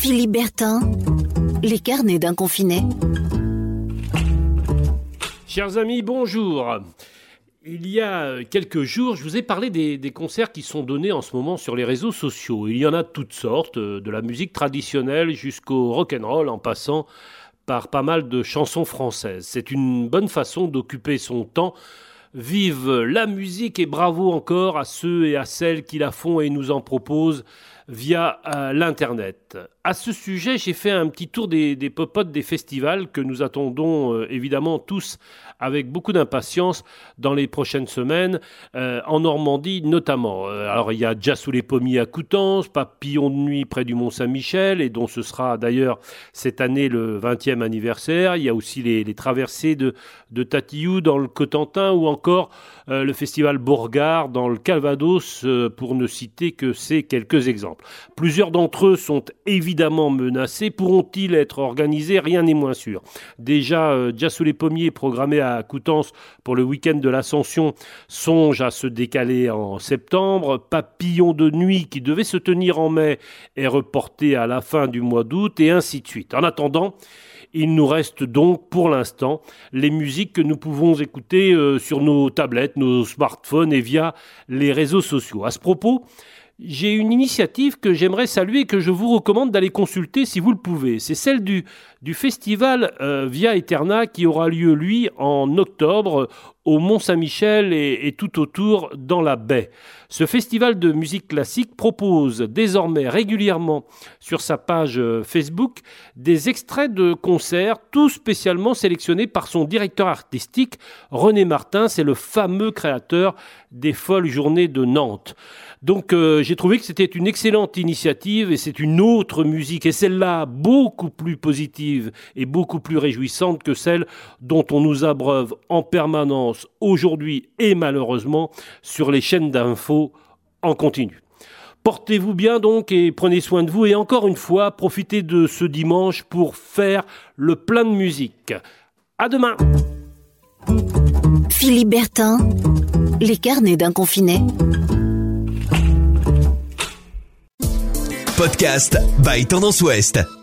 Philippe Bertin, les carnets d'un confiné. Chers amis, bonjour. Il y a quelques jours, je vous ai parlé des, concerts qui sont donnés en ce moment sur les réseaux sociaux. Il y en a toutes sortes, de la musique traditionnelle jusqu'au rock'n'roll en passant par pas mal de chansons françaises. C'est une bonne façon d'occuper son temps Vive la musique et bravo encore à ceux et à celles qui la font et nous en proposent via euh, l'Internet. À ce sujet, j'ai fait un petit tour des, popotes des festivals que nous attendons euh, évidemment tous avec beaucoup d'impatience dans les prochaines semaines, euh, en Normandie notamment. alors il y a Déjà sous les pommiers à Coutances, Papillon de nuit près du Mont-Saint-Michel, et dont ce sera d'ailleurs cette année le 20e anniversaire. Il y a aussi les, les traversées de, de Tatillou dans le Cotentin, ou encore le festival Bourgard dans le Calvados, pour ne citer que ces quelques exemples. Plusieurs d'entre eux sont évidemment menacés. Pourront-ils être organisés? Rien n'est moins sûr. Déjà, euh, déjà sous les pommiers programmé à Coutances pour le week-end de l'Ascension songe à se décaler en septembre. Papillon de nuit qui devait se tenir en mai est reporté à la fin du mois d'août et ainsi de suite. En attendant, il nous reste donc pour l'instant les musiques que nous pouvons écouter euh, sur nos tablettes, nos smartphones et via les réseaux sociaux. À ce propos, j'ai une initiative que j'aimerais saluer et que je vous recommande d'aller consulter si vous le pouvez. C'est celle du, du festival euh, Via Eterna qui aura lieu, lui, en octobre au Mont-Saint-Michel et, tout autour dans la baie. Ce festival de musique classique propose désormais régulièrement sur sa page euh, Facebook des extraits de concerts, tout spécialement sélectionnés par son directeur artistique, René Martin. C'est le fameux créateur des Folles Journées de Nantes. Donc euh, j'ai trouvé que c'était une excellente initiative et c'est une autre musique et celle-là beaucoup plus positive et beaucoup plus réjouissante que celle dont on nous abreuve en permanence aujourd'hui et malheureusement sur les chaînes d'infos en continu. Portez-vous bien donc et prenez soin de vous et encore une fois profitez de ce dimanche pour faire le plein de musique. À demain. Philippe Bertin, les carnets d'un confiné. Podcast by Tendance Ouest.